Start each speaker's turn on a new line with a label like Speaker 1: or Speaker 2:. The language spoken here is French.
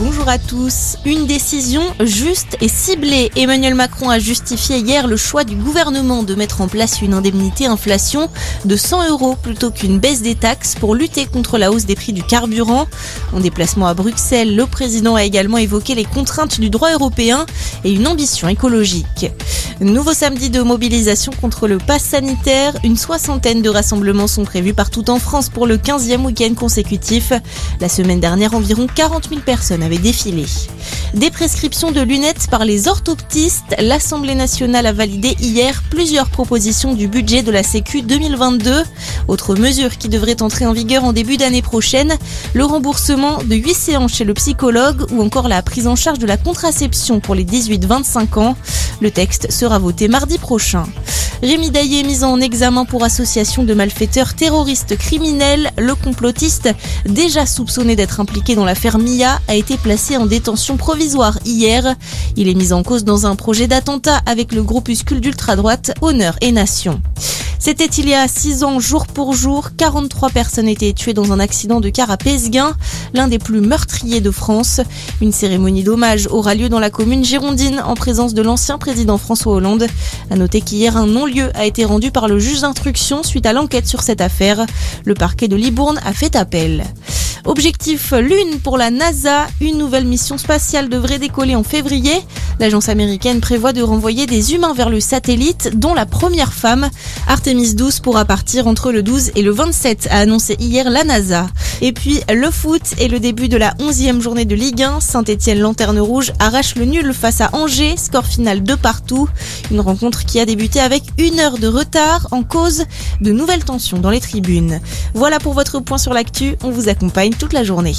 Speaker 1: Bonjour à tous. Une décision juste et ciblée. Emmanuel Macron a justifié hier le choix du gouvernement de mettre en place une indemnité inflation de 100 euros plutôt qu'une baisse des taxes pour lutter contre la hausse des prix du carburant. En déplacement à Bruxelles, le président a également évoqué les contraintes du droit européen et une ambition écologique. Nouveau samedi de mobilisation contre le pass sanitaire. Une soixantaine de rassemblements sont prévus partout en France pour le 15e week-end consécutif. La semaine dernière, environ 40 000 personnes Des prescriptions de lunettes par les orthoptistes. L'Assemblée nationale a validé hier plusieurs propositions du budget de la Sécu 2022. Autre mesure qui devrait entrer en vigueur en début d'année prochaine, le remboursement de 8 séances chez le psychologue ou encore la prise en charge de la contraception pour les 18-25 ans. Le texte sera voté mardi prochain. Rémi Daillé mis en examen pour association de malfaiteurs terroristes criminels. Le complotiste, déjà soupçonné d'être impliqué dans l'affaire Mia, a été placé en détention provisoire hier. Il est mis en cause dans un projet d'attentat avec le groupuscule d'ultra-droite Honneur et Nation. C'était il y a 6 ans, jour pour jour, 43 personnes étaient tuées dans un accident de car à Pesguin, l'un des plus meurtriers de France. Une cérémonie d'hommage aura lieu dans la commune girondine en présence de l'ancien président François Hollande. À noter qu'hier, un non-lieu a été rendu par le juge d'instruction suite à l'enquête sur cette affaire. Le parquet de Libourne a fait appel. Objectif Lune pour la NASA. Une nouvelle mission spatiale devrait décoller en février. L'agence américaine prévoit de renvoyer des humains vers le satellite, dont la première femme. Artemis 12 pourra partir entre le 12 et le 27, a annoncé hier la NASA. Et puis le foot et le début de la 11e journée de Ligue 1. Saint-Etienne Lanterne Rouge arrache le nul face à Angers, score final de partout. Une rencontre qui a débuté avec une heure de retard en cause de nouvelles tensions dans les tribunes. Voilà pour votre point sur l'actu. On vous accompagne toute la journée.